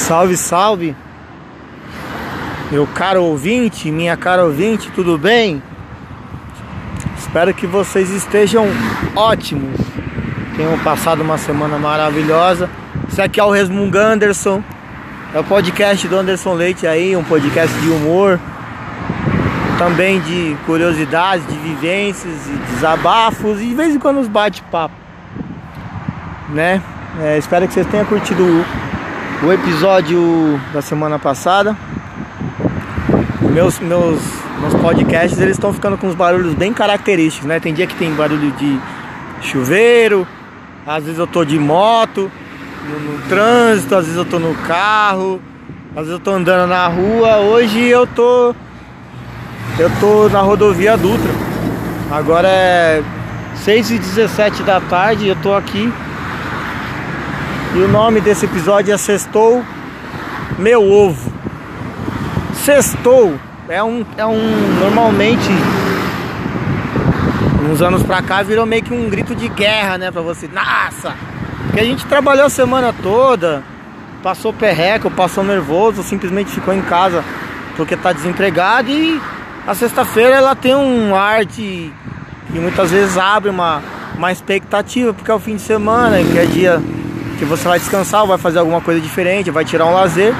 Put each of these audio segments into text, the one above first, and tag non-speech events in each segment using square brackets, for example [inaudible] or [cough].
Salve, salve, meu caro ouvinte, minha cara ouvinte, tudo bem? Espero que vocês estejam ótimos, tenham passado uma semana maravilhosa. Esse aqui é o Resmungo Anderson, é o podcast do Anderson Leite aí, um podcast de humor, também de curiosidades, de vivências e desabafos e de vez em quando uns bate-papo, né? É, espero que vocês tenham curtido o, o episódio da semana passada. Meus, meus, meus podcasts eles estão ficando com uns barulhos bem característicos, né? Tem dia que tem barulho de chuveiro, às vezes eu tô de moto, no, no trânsito, às vezes eu tô no carro, às vezes eu tô andando na rua. Hoje eu tô eu tô na rodovia Dutra. Agora é 6 e 17 da tarde, eu tô aqui. E o nome desse episódio é Sextou Meu Ovo. Sextou é um, é um normalmente uns anos pra cá virou meio que um grito de guerra, né, pra você. Nossa! Porque a gente trabalhou a semana toda, passou perreco, passou nervoso, simplesmente ficou em casa porque tá desempregado e a sexta-feira ela tem um arte que muitas vezes abre uma, uma expectativa, porque é o fim de semana, que é dia que você vai descansar, vai fazer alguma coisa diferente, vai tirar um lazer.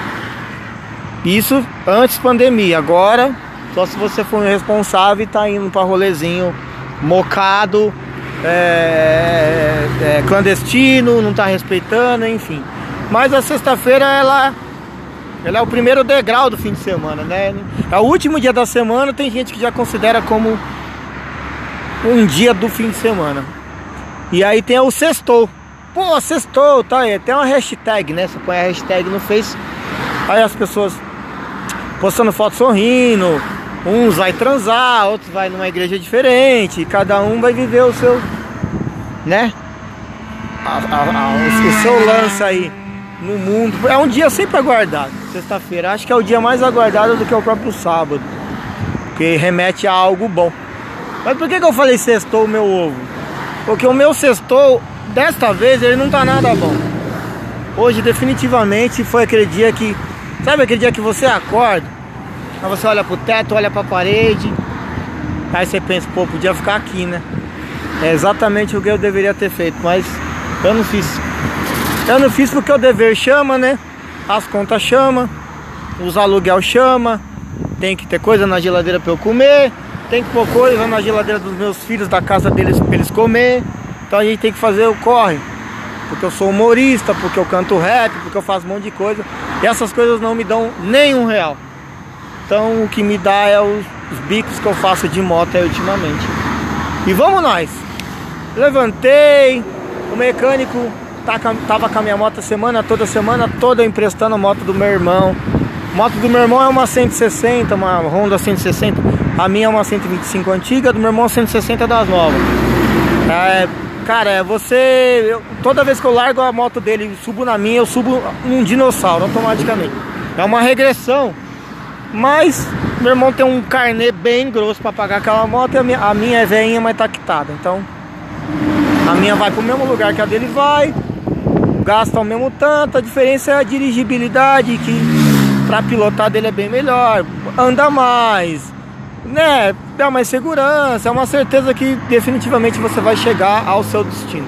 Isso antes pandemia. Agora, só se você for irresponsável e tá indo para rolezinho mocado, é, é, clandestino, não tá respeitando, enfim. Mas a sexta-feira ela, ela é o primeiro degrau do fim de semana, né? É o último dia da semana, tem gente que já considera como um dia do fim de semana. E aí tem o sextou. Pô, sextou, tá aí. Tem uma hashtag, né? Você põe a hashtag no Face. Aí as pessoas postando foto sorrindo. Uns vai transar, outros vai numa igreja diferente. Cada um vai viver o seu, né? A, a, a, o seu lance aí no mundo. É um dia sempre aguardado. Sexta-feira. Acho que é o dia mais aguardado do que o próprio sábado. Porque remete a algo bom. Mas por que, que eu falei sextou o meu ovo? Porque o meu sextou, desta vez, ele não tá nada bom. Hoje, definitivamente, foi aquele dia que. Sabe aquele dia que você acorda? Aí você olha pro teto, olha pra parede. Aí você pensa, pô, podia ficar aqui, né? É exatamente o que eu deveria ter feito, mas eu não fiz. Eu não fiz porque o dever chama, né? As contas chama, os aluguel chama, tem que ter coisa na geladeira para eu comer, tem que pôr coisa na geladeira dos meus filhos, da casa deles para eles comer. Então a gente tem que fazer o corre. Porque eu sou humorista, porque eu canto rap, porque eu faço um monte de coisa. E essas coisas não me dão nenhum real. Então o que me dá é os, os bicos que eu faço de moto aí ultimamente. E vamos nós! Levantei, o mecânico tá, tava com a minha moto a semana toda, semana toda emprestando a moto do meu irmão. A moto do meu irmão é uma 160, uma Honda 160. A minha é uma 125 antiga, do meu irmão é 160 das novas. É, cara, é você. Eu, toda vez que eu largo a moto dele e subo na minha, eu subo um dinossauro automaticamente. É uma regressão. Mas meu irmão tem um carnê bem grosso para pagar aquela moto e a minha, a minha é veinha, mas tá quitada. Então a minha vai pro mesmo lugar que a dele vai, gasta o mesmo tanto, a diferença é a dirigibilidade, que para pilotar dele é bem melhor, anda mais, né? Dá mais segurança, é uma certeza que definitivamente você vai chegar ao seu destino.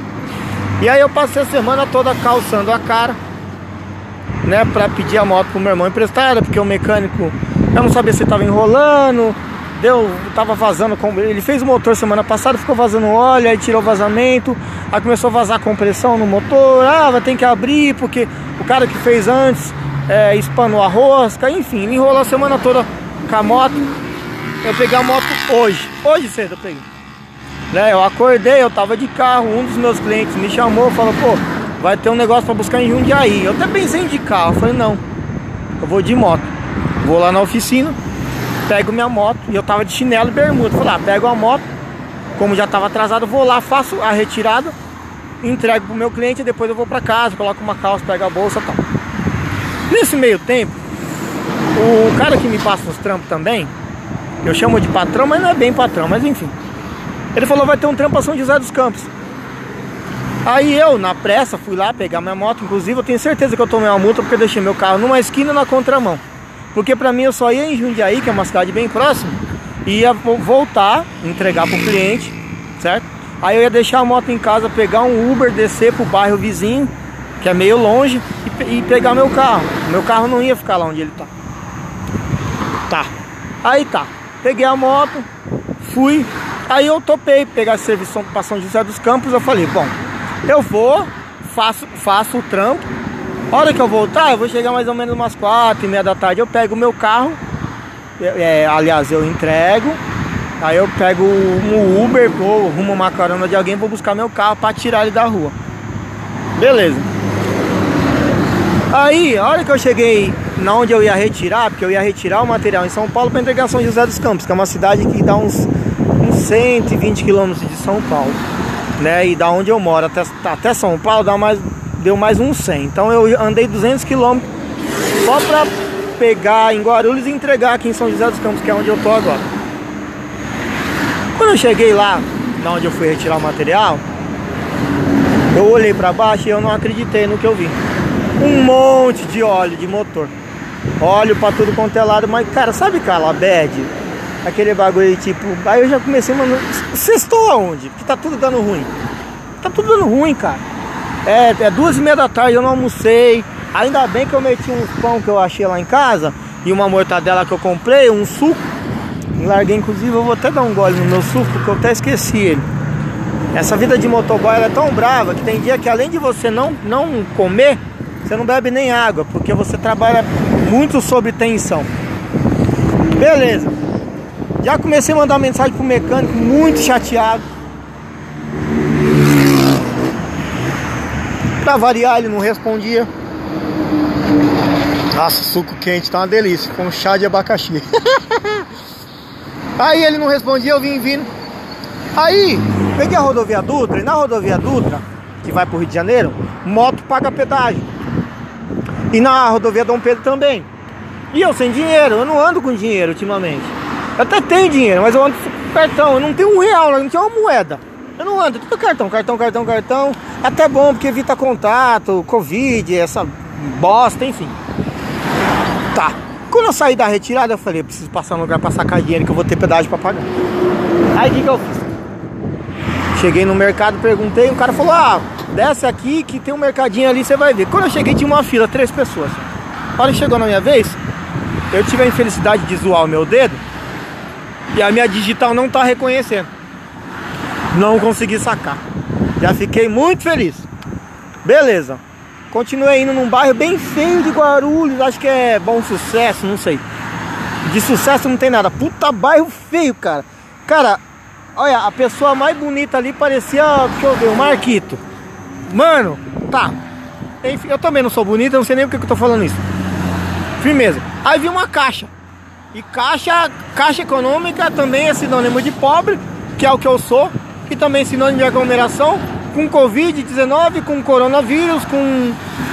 E aí eu passei a semana toda calçando a cara, né, para pedir a moto pro meu irmão emprestada, porque o mecânico eu não sabia se estava enrolando, deu, tava vazando, ele fez o motor semana passada, ficou vazando óleo, aí tirou vazamento, aí começou a vazar compressão no motor, ah, vai ter que abrir porque o cara que fez antes é, espanou a rosca, enfim, enrolou a semana toda com a moto. Eu peguei a moto hoje, hoje cedo eu peguei. Né, eu acordei, eu tava de carro, um dos meus clientes me chamou, falou, pô, vai ter um negócio para buscar em Jundiaí. Eu até pensei em de carro, eu falei, não, eu vou de moto. Vou lá na oficina, pego minha moto e eu tava de chinelo e bermuda. Falei, ah, pego a moto, como já tava atrasado, vou lá, faço a retirada, entrego pro meu cliente depois eu vou para casa, coloco uma calça, pego a bolsa e tal. Nesse meio tempo, o cara que me passa os trampos também, eu chamo de patrão, mas não é bem patrão, mas enfim. Ele falou, vai ter um trampo a São José dos Campos. Aí eu, na pressa, fui lá pegar minha moto. Inclusive, eu tenho certeza que eu tomei uma multa porque eu deixei meu carro numa esquina na contramão. Porque pra mim eu só ia em Jundiaí, que é uma cidade bem próxima, e ia voltar, entregar pro cliente, certo? Aí eu ia deixar a moto em casa, pegar um Uber, descer pro bairro vizinho, que é meio longe, e, e pegar meu carro. Meu carro não ia ficar lá onde ele tá. Tá. Aí tá. Peguei a moto, fui. Aí eu topei pegar serviço para São José dos Campos. Eu falei, bom, eu vou, faço, faço o trampo. A hora que eu voltar, eu vou chegar mais ou menos umas quatro e meia da tarde. Eu pego o meu carro, é, aliás, eu entrego. Aí eu pego um Uber, ou rumo uma carona de alguém, vou buscar meu carro para tirar ele da rua. Beleza. Aí, a hora que eu cheguei na onde eu ia retirar, porque eu ia retirar o material em São Paulo para entregar São José dos Campos, que é uma cidade que dá uns, uns 120 quilômetros de São Paulo, né? E da onde eu moro até, até São Paulo dá mais, deu mais uns 100. Então eu andei 200 quilômetros só para pegar em Guarulhos e entregar aqui em São José dos Campos, que é onde eu tô agora. Quando eu cheguei lá, na onde eu fui retirar o material, eu olhei para baixo e eu não acreditei no que eu vi um monte de óleo de motor. Óleo pra tudo quanto é lado, mas cara, sabe Calabed? Aquele bagulho tipo. Aí eu já comecei, mano. Estão aonde? Que tá tudo dando ruim. Tá tudo dando ruim, cara. É, é duas e meia da tarde, eu não almocei. Ainda bem que eu meti uns pão que eu achei lá em casa e uma mortadela que eu comprei, um suco. Larguei, inclusive, eu vou até dar um gole no meu suco porque eu até esqueci ele. Essa vida de motoboy é tão brava que tem dia que além de você não, não comer, você não bebe nem água, porque você trabalha muito sob tensão. Beleza. Já comecei a mandar mensagem pro mecânico, muito chateado. Pra variar, ele não respondia. Nossa, suco quente tá uma delícia, com chá de abacaxi. [laughs] Aí ele não respondia, eu vim vindo. Aí, peguei a rodovia Dutra, e na rodovia Dutra, que vai pro Rio de Janeiro, moto paga pedágio. E na rodovia Dom Pedro também. E eu sem dinheiro, eu não ando com dinheiro ultimamente. Eu até tenho dinheiro, mas eu ando com cartão. Eu não tenho um real, não tenho uma moeda. Eu não ando, tudo cartão, cartão, cartão, cartão. Até bom, porque evita contato, Covid, essa bosta, enfim. Tá. Quando eu saí da retirada, eu falei, eu preciso passar no lugar pra sacar dinheiro que eu vou ter pedágio pra pagar. Aí o que, que eu fiz? Cheguei no mercado, perguntei, o cara falou, ah, desce aqui que tem um mercadinho ali, você vai ver. Quando eu cheguei tinha uma fila, três pessoas. Que chegou na minha vez, eu tive a infelicidade de zoar o meu dedo e a minha digital não tá reconhecendo. Não consegui sacar. Já fiquei muito feliz. Beleza. Continuei indo num bairro bem feio de Guarulhos, acho que é bom sucesso, não sei. De sucesso não tem nada. Puta bairro feio, cara. Cara, olha, a pessoa mais bonita ali parecia, deixa eu ver, o Marquito. Mano, tá. Enfim, eu também não sou bonito, eu não sei nem porque que eu tô falando isso. Firmeza. Aí vi uma caixa. E caixa, caixa econômica também é sinônimo de pobre, que é o que eu sou, e também sinônimo de aglomeração, com Covid-19, com coronavírus, com,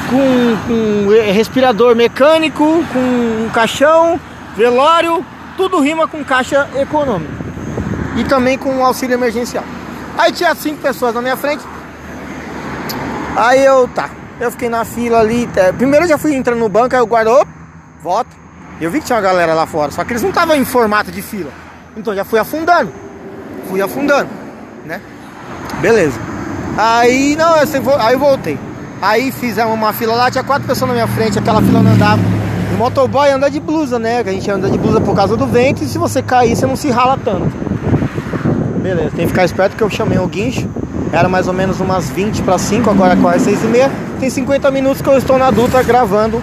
com, com respirador mecânico, com um caixão, velório, tudo rima com caixa econômica. E também com auxílio emergencial. Aí tinha cinco pessoas na minha frente, Aí eu, tá, eu fiquei na fila ali. Tá. Primeiro eu já fui entrando no banco, aí o guarda, opa, volta. Eu vi que tinha uma galera lá fora, só que eles não estavam em formato de fila. Então já fui afundando. Fui afundando, né? Beleza. Aí, não, eu aí eu voltei. Aí fizemos uma fila lá, tinha quatro pessoas na minha frente, aquela fila não andava. O motoboy anda de blusa, né? A gente anda de blusa por causa do vento e se você cair, você não se rala tanto. Beleza, tem que ficar esperto que eu chamei o guincho. Era mais ou menos umas 20 para 5, agora quase 6 e meia. Tem 50 minutos que eu estou na Dutra gravando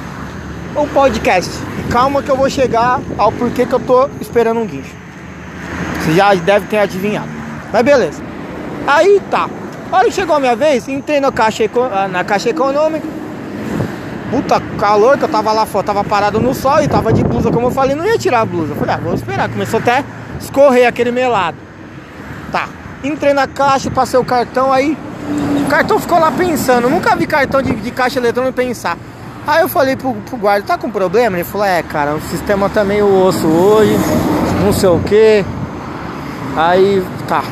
o podcast. Calma que eu vou chegar ao porquê que eu tô esperando um guincho. Você já deve ter adivinhado. Mas beleza. Aí tá. A hora que chegou a minha vez, entrei na caixa, ah, na caixa econômica. Puta calor que eu tava lá fora, tava parado no sol e tava de blusa, como eu falei, não ia tirar a blusa. Falei, ah, vou esperar. Começou até escorrer aquele melado. Tá. Entrei na caixa, passei o cartão, aí o cartão ficou lá pensando. Nunca vi cartão de, de caixa eletrônica pensar. Aí eu falei pro, pro guarda, tá com problema? Ele falou, é cara, o sistema tá meio osso hoje, não sei o que. Aí tá.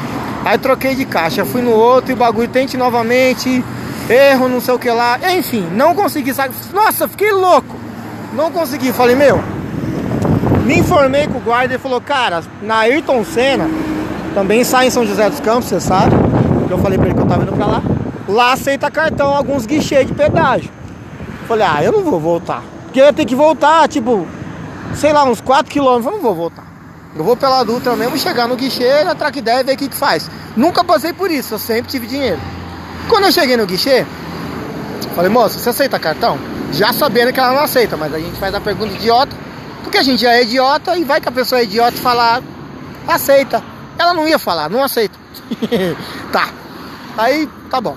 Aí troquei de caixa, fui no outro e o bagulho tente novamente. erro, não sei o que lá. Enfim, não consegui sair. Nossa, fiquei louco. Não consegui. Falei, meu. Me informei com o guarda e falou, cara, na Ayrton Senna, também sai em São José dos Campos, você sabe. Porque eu falei pra ele que eu tava indo pra lá. Lá aceita cartão, alguns guichês de pedágio. Falei, ah, eu não vou voltar. Porque eu ia ter que voltar, tipo, sei lá, uns 4 quilômetros. Eu não vou voltar. Eu vou pela Dutra mesmo, chegar no guichê, na track 10 e ver o que, que faz. Nunca passei por isso, eu sempre tive dinheiro. Quando eu cheguei no guichê, falei, moça, você aceita cartão? Já sabendo que ela não aceita, mas a gente faz a pergunta idiota, porque a gente já é idiota e vai que a pessoa é idiota e falar, aceita. Ela não ia falar, não aceita. [laughs] tá. Aí, tá bom.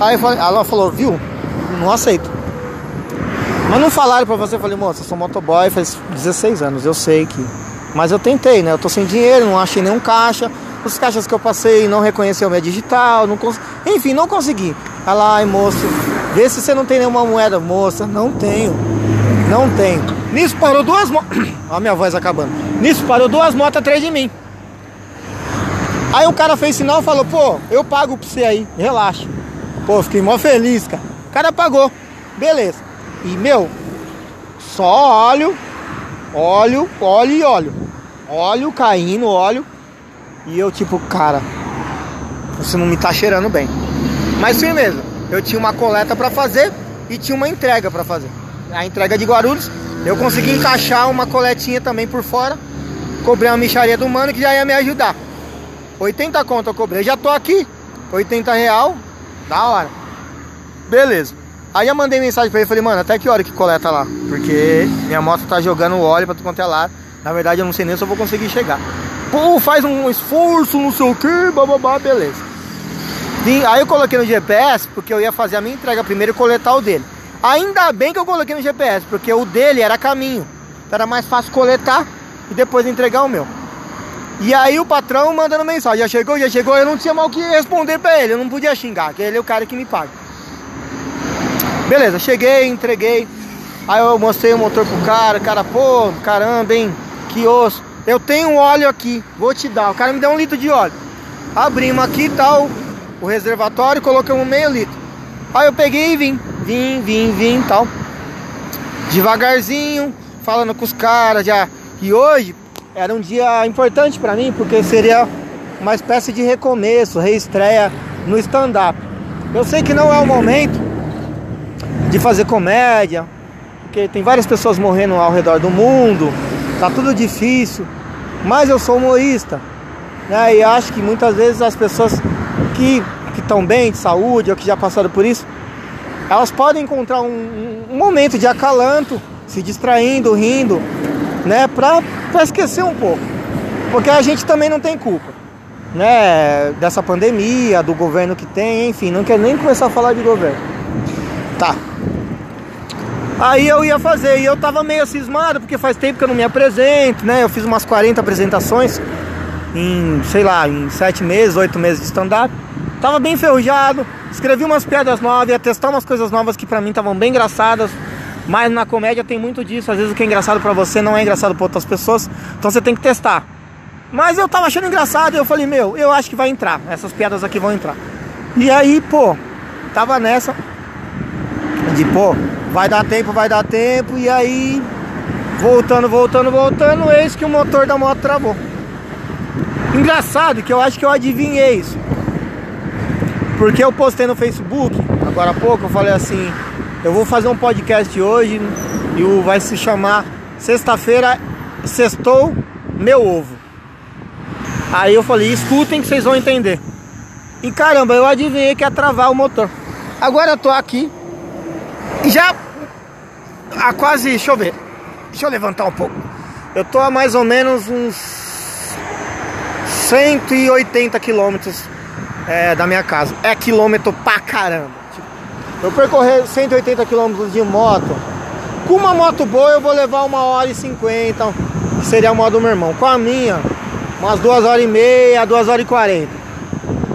Aí ela falou, viu? Não aceito. Mas não falaram pra você, eu falei, moça, eu sou motoboy faz 16 anos, eu sei que. Mas eu tentei, né? Eu tô sem dinheiro, não achei nenhum caixa. Os caixas que eu passei não reconheceu minha digital, não cons... enfim, não consegui. Ela, ai moço, vê se você não tem nenhuma moeda, moça. Não tenho, não tenho. Nisso parou duas motos. [coughs] A minha voz acabando. Nisso parou duas motos atrás de mim. Aí o cara fez sinal e falou, pô, eu pago pra você aí, relaxa. Pô, fiquei mó feliz, cara. O cara pagou, beleza. E meu, só óleo, óleo, óleo e óleo. Óleo caindo, óleo. E eu tipo, cara, você não me tá cheirando bem. Mas firmeza, eu tinha uma coleta para fazer e tinha uma entrega para fazer. A entrega de Guarulhos, eu consegui encaixar uma coletinha também por fora. Cobrei uma micharia do mano que já ia me ajudar. 80 conto eu cobrei. Já tô aqui. 80 real. Da hora. Beleza. Aí eu mandei mensagem pra ele, falei, mano, até que hora que coleta lá? Porque minha moto tá jogando óleo pra tu quanto é lá. Na verdade eu não sei nem se eu vou conseguir chegar. Pô, faz um esforço, não sei o que, bababá, beleza. Aí eu coloquei no GPS, porque eu ia fazer a minha entrega primeiro e coletar o dele. Ainda bem que eu coloquei no GPS, porque o dele era caminho. Então era mais fácil coletar e depois entregar o meu. E aí o patrão mandando mensagem, já chegou, já chegou, eu não tinha mal o que responder pra ele, eu não podia xingar, que ele é o cara que me paga. Beleza, cheguei, entreguei. Aí eu mostrei o motor pro cara, cara, pô, caramba, hein, que osso. Eu tenho óleo aqui, vou te dar. O cara me deu um litro de óleo. Abrimos aqui tal, o reservatório, colocamos meio litro. Aí eu peguei e vim, vim, vim, vim tal. Devagarzinho, falando com os caras já. E hoje era um dia importante para mim, porque seria uma espécie de recomeço, reestreia no stand-up. Eu sei que não é o momento de fazer comédia, porque tem várias pessoas morrendo ao redor do mundo, tá tudo difícil, mas eu sou humorista, né? E acho que muitas vezes as pessoas que estão bem de saúde ou que já passaram por isso, elas podem encontrar um, um momento de acalanto, se distraindo, rindo, né? Pra, pra esquecer um pouco, porque a gente também não tem culpa. Né, dessa pandemia, do governo que tem, enfim, não quero nem começar a falar de governo. Tá. Aí eu ia fazer e eu tava meio cismado porque faz tempo que eu não me apresento, né? Eu fiz umas 40 apresentações em, sei lá, em 7 meses, 8 meses de stand-up. Tava bem enferrujado, escrevi umas piadas novas, ia testar umas coisas novas que pra mim estavam bem engraçadas. Mas na comédia tem muito disso, às vezes o que é engraçado pra você não é engraçado pra outras pessoas, então você tem que testar. Mas eu tava achando engraçado e eu falei, meu, eu acho que vai entrar, essas piadas aqui vão entrar. E aí, pô, tava nessa de pô, vai dar tempo, vai dar tempo, e aí voltando, voltando, voltando, eis que o motor da moto travou. Engraçado que eu acho que eu adivinhei isso. Porque eu postei no Facebook, agora há pouco, eu falei assim, eu vou fazer um podcast hoje e o vai se chamar Sexta-feira Sextou Meu Ovo. Aí eu falei, escutem que vocês vão entender. E caramba, eu adivinhei que ia travar o motor. Agora eu tô aqui já há quase, deixa eu ver, deixa eu levantar um pouco. Eu tô a mais ou menos uns 180 quilômetros é, da minha casa. É quilômetro pra caramba. Eu percorrer 180 quilômetros de moto. Com uma moto boa eu vou levar uma hora e cinquenta, que seria a moto do meu irmão. Com a minha, umas duas horas e meia, duas horas e quarenta.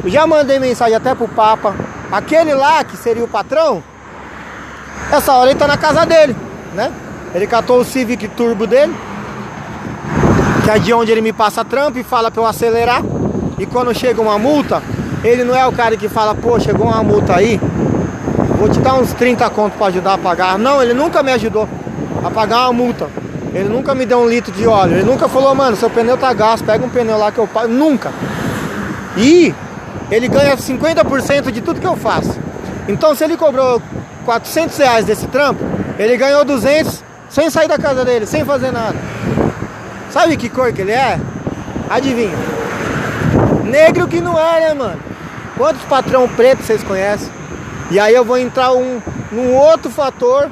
Já mandei mensagem até pro Papa. Aquele lá, que seria o patrão, essa hora ele tá na casa dele, né? Ele catou o Civic Turbo dele, que é de onde ele me passa trampo e fala para eu acelerar. E quando chega uma multa, ele não é o cara que fala, pô, chegou uma multa aí, vou te dar uns 30 contos para ajudar a pagar. Não, ele nunca me ajudou a pagar uma multa. Ele nunca me deu um litro de óleo. Ele nunca falou, mano, seu pneu tá gasto, pega um pneu lá que eu pago. Nunca. E ele ganha 50% de tudo que eu faço. Então se ele cobrou 400 reais desse trampo, ele ganhou 200 sem sair da casa dele, sem fazer nada. Sabe que cor que ele é? Adivinha? Negro que não é, né, mano? Quantos patrão preto vocês conhecem? E aí eu vou entrar um, num outro fator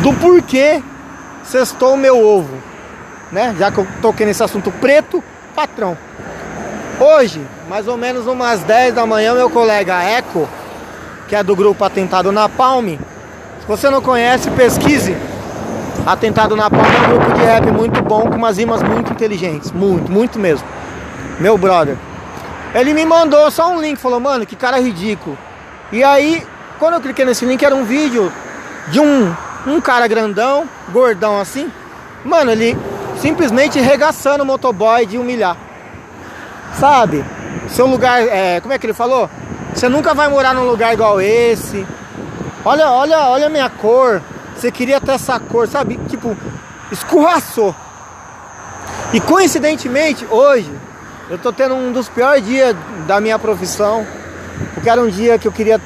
do porquê cestou o meu ovo, né? Já que eu toquei nesse assunto preto, patrão. Hoje, mais ou menos umas 10 da manhã, meu colega Eco, que é do grupo Atentado na Palme, se você não conhece, pesquise. Atentado na Palme é um grupo de rap muito bom, com umas rimas muito inteligentes, muito, muito mesmo. Meu brother. Ele me mandou só um link, falou, mano, que cara ridículo. E aí, quando eu cliquei nesse link, era um vídeo de um um cara grandão, gordão assim, mano, ele simplesmente regaçando o motoboy de humilhar. Sabe? Seu lugar, é, como é que ele falou? Você nunca vai morar num lugar igual esse. Olha, olha, olha a minha cor. Você queria ter essa cor, sabe? Tipo, escorraçou. E coincidentemente, hoje, eu tô tendo um dos piores dias da minha profissão. Porque era um dia que eu queria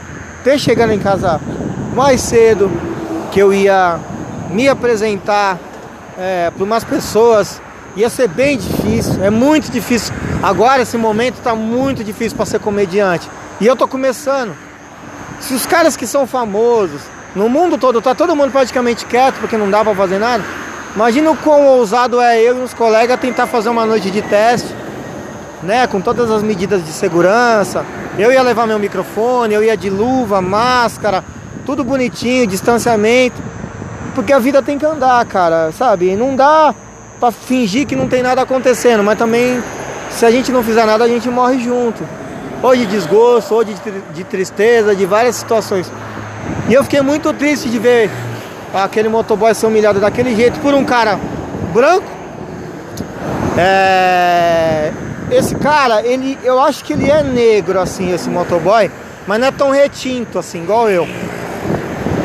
ter chegado em casa mais cedo, que eu ia me apresentar é, para umas pessoas. Ia ser bem difícil, é muito difícil. Agora esse momento está muito difícil para ser comediante. E eu tô começando. Se os caras que são famosos no mundo todo, tá todo mundo praticamente quieto porque não dá para fazer nada. Imagina o quão ousado é eu e os colegas tentar fazer uma noite de teste, né, com todas as medidas de segurança. Eu ia levar meu microfone, eu ia de luva, máscara, tudo bonitinho, distanciamento. Porque a vida tem que andar, cara, sabe? Não dá pra fingir que não tem nada acontecendo, mas também se a gente não fizer nada, a gente morre junto. Ou de desgosto, ou de, de tristeza, de várias situações. E eu fiquei muito triste de ver aquele motoboy ser humilhado daquele jeito por um cara branco. É... Esse cara, ele, eu acho que ele é negro, assim, esse motoboy, mas não é tão retinto, assim, igual eu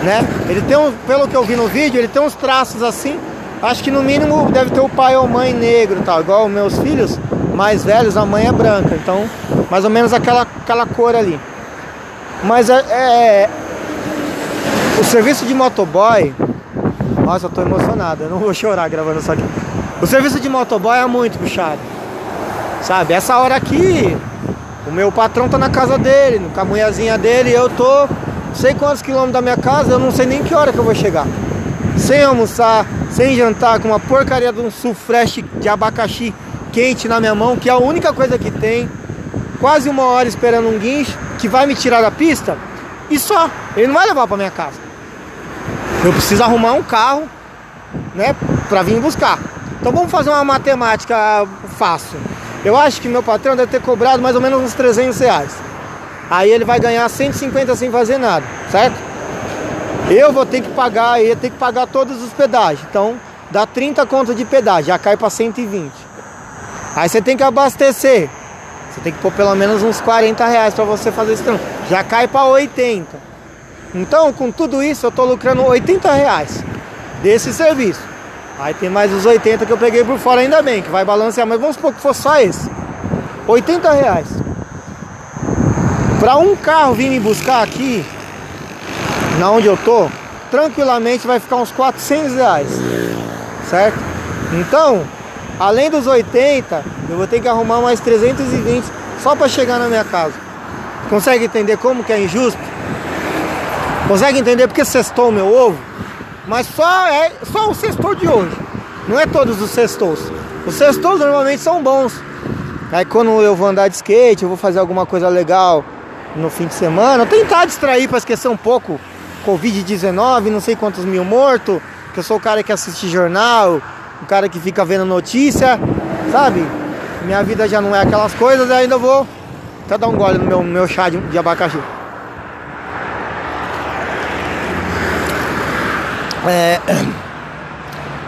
né? Ele tem um, pelo que eu vi no vídeo, ele tem uns traços assim. Acho que no mínimo deve ter o pai ou mãe negro, tal, igual meus filhos mais velhos, a mãe é branca, então mais ou menos aquela, aquela cor ali. Mas é, é o serviço de motoboy, nossa, eu tô emocionado, eu não vou chorar gravando isso aqui. O serviço de motoboy é muito puxado, sabe? Essa hora aqui, o meu patrão tá na casa dele, com a mulherzinha dele, eu tô sei quantos quilômetros da minha casa, eu não sei nem que hora que eu vou chegar. Sem almoçar, sem jantar, com uma porcaria de um sufreche de abacaxi quente na minha mão, que é a única coisa que tem. Quase uma hora esperando um guincho que vai me tirar da pista e só. Ele não vai levar para minha casa. Eu preciso arrumar um carro, né, para vir buscar. Então vamos fazer uma matemática fácil. Eu acho que meu patrão deve ter cobrado mais ou menos uns 300 reais. Aí ele vai ganhar 150 sem fazer nada, certo? Eu vou ter que pagar, ia ter que pagar todos os pedágios. Então dá 30 conto de pedágio, já cai para 120. Aí você tem que abastecer. Você tem que pôr pelo menos uns 40 reais para você fazer esse trampo. Já cai para 80. Então, com tudo isso, eu tô lucrando 80 reais desse serviço. Aí tem mais os 80 que eu peguei por fora, ainda bem, que vai balancear. Mas vamos supor que for só esse. 80 reais. Para um carro vir me buscar aqui, na onde eu tô, tranquilamente vai ficar uns 400 reais, certo? Então, além dos 80, eu vou ter que arrumar mais 320 só para chegar na minha casa. Consegue entender como que é injusto? Consegue entender porque cestou o meu ovo? Mas só é só o cestou de hoje. Não é todos os cestos. Os cestos normalmente são bons. Aí quando eu vou andar de skate, eu vou fazer alguma coisa legal, no fim de semana. Tentar distrair para esquecer um pouco Covid-19, não sei quantos mil mortos. Que eu sou o cara que assiste jornal, o cara que fica vendo notícia, sabe? Minha vida já não é aquelas coisas, ainda vou até dar um gole no meu, no meu chá de, de abacaxi. É...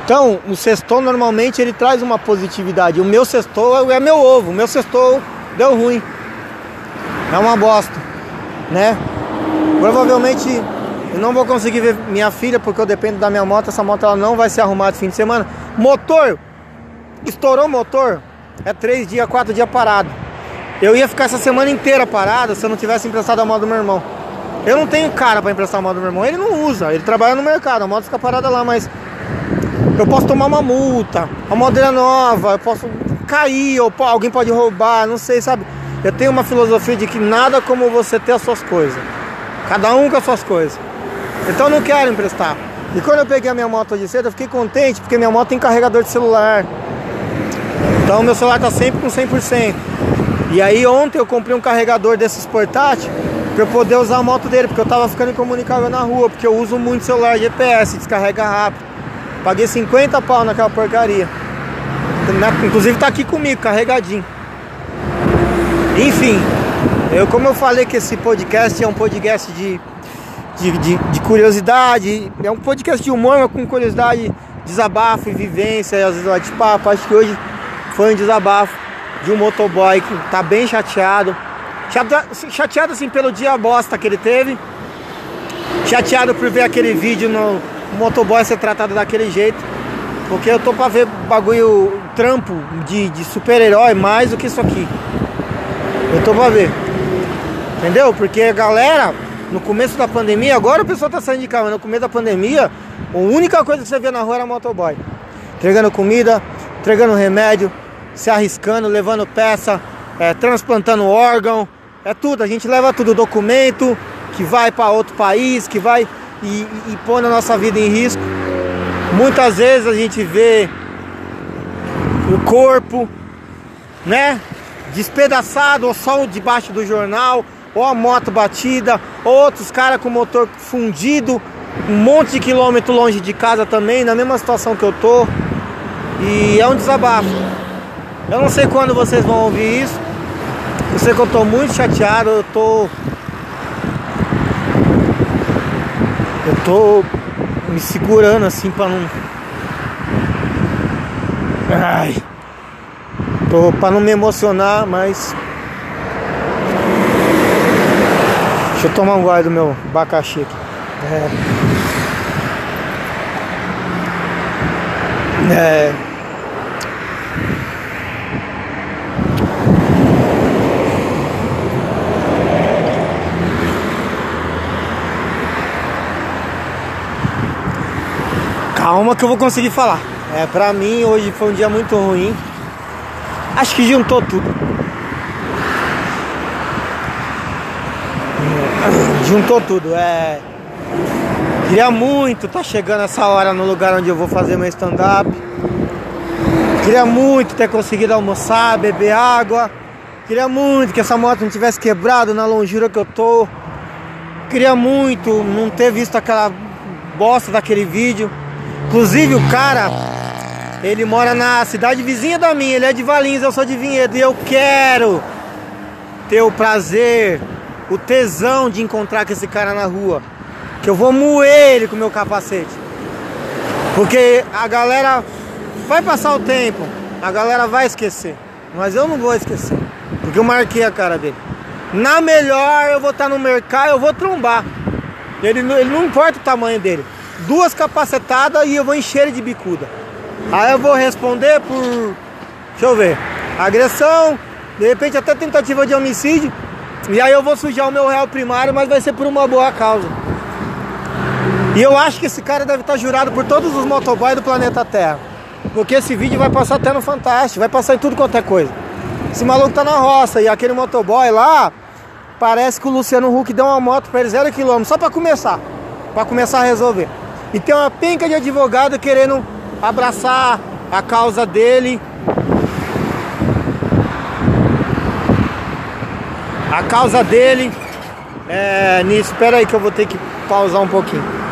Então, o sextou normalmente ele traz uma positividade. O meu sextou é meu ovo. O meu sextou deu ruim. É uma bosta, né? Provavelmente eu não vou conseguir ver minha filha porque eu dependo da minha moto. Essa moto ela não vai ser arrumada fim de semana. Motor, estourou o motor, é três dias, quatro dias parado. Eu ia ficar essa semana inteira parado se eu não tivesse emprestado a moto do meu irmão. Eu não tenho cara para emprestar a moto do meu irmão. Ele não usa, ele trabalha no mercado, a moto fica parada lá, mas eu posso tomar uma multa, a moto é nova, eu posso cair, ou alguém pode roubar, não sei, sabe? Eu tenho uma filosofia de que nada como você ter as suas coisas. Cada um com as suas coisas. Então eu não quero emprestar. E quando eu peguei a minha moto de cedo, eu fiquei contente porque minha moto tem carregador de celular. Então meu celular tá sempre com 100%. E aí ontem eu comprei um carregador desses portáteis para eu poder usar a moto dele, porque eu tava ficando incomunicável na rua, porque eu uso muito celular GPS, descarrega rápido. Paguei 50 pau naquela porcaria. Inclusive tá aqui comigo, carregadinho. Enfim, eu como eu falei que esse podcast é um podcast de, de, de, de curiosidade, é um podcast de humor, mas com curiosidade, desabafo e vivência, às vezes eu de papo. Acho que hoje foi um desabafo de um motoboy que tá bem chateado. Chateado assim pelo dia bosta que ele teve. Chateado por ver aquele vídeo no motoboy ser tratado daquele jeito. Porque eu tô pra ver bagulho, trampo de, de super-herói mais do que isso aqui. Eu tô pra ver. Entendeu? Porque a galera, no começo da pandemia, agora o pessoal tá saindo de casa, mas no começo da pandemia, a única coisa que você via na rua era motoboy. Entregando comida, entregando remédio, se arriscando, levando peça, é, transplantando órgão, é tudo. A gente leva tudo, documento que vai para outro país, que vai e, e, põe a nossa vida em risco. Muitas vezes a gente vê o corpo, né? Despedaçado ou só debaixo do jornal, ou a moto batida, outros caras com motor fundido, um monte de quilômetro longe de casa também, na mesma situação que eu tô. E é um desabafo. Eu não sei quando vocês vão ouvir isso. Eu sei que eu tô muito chateado, eu tô. Eu tô me segurando assim pra não. Ai. Tô pra não me emocionar, mas. Deixa eu tomar um gole do meu abacaxi aqui. É. É. Calma que eu vou conseguir falar. É, pra mim hoje foi um dia muito ruim. Acho que juntou tudo. Juntou tudo. É. Queria muito estar tá chegando essa hora no lugar onde eu vou fazer meu stand-up. Queria muito ter conseguido almoçar, beber água. Queria muito que essa moto não tivesse quebrado na longura que eu tô. Queria muito não ter visto aquela bosta daquele vídeo. Inclusive o cara, ele mora na cidade vizinha da minha, ele é de Valinhos, eu sou de Vinhedo e eu quero ter o prazer, o tesão de encontrar com esse cara na rua. Que eu vou moer ele com meu capacete. Porque a galera vai passar o tempo, a galera vai esquecer. Mas eu não vou esquecer. Porque eu marquei a cara dele. Na melhor eu vou estar no mercado, eu vou trombar. Ele, ele não importa o tamanho dele duas capacetadas e eu vou encher ele de bicuda. Aí eu vou responder por, deixa eu ver, agressão, de repente até tentativa de homicídio. E aí eu vou sujar o meu réu primário, mas vai ser por uma boa causa. E eu acho que esse cara deve estar jurado por todos os motoboys do planeta Terra. Porque esse vídeo vai passar até no Fantástico, vai passar em tudo quanto é coisa. Esse maluco tá na roça e aquele motoboy lá, parece que o Luciano Huck deu uma moto para ele zero quilômetro, só para começar. para começar a resolver. E tem uma penca de advogado querendo abraçar a causa dele. A causa dele é, nisso. Espera aí que eu vou ter que pausar um pouquinho.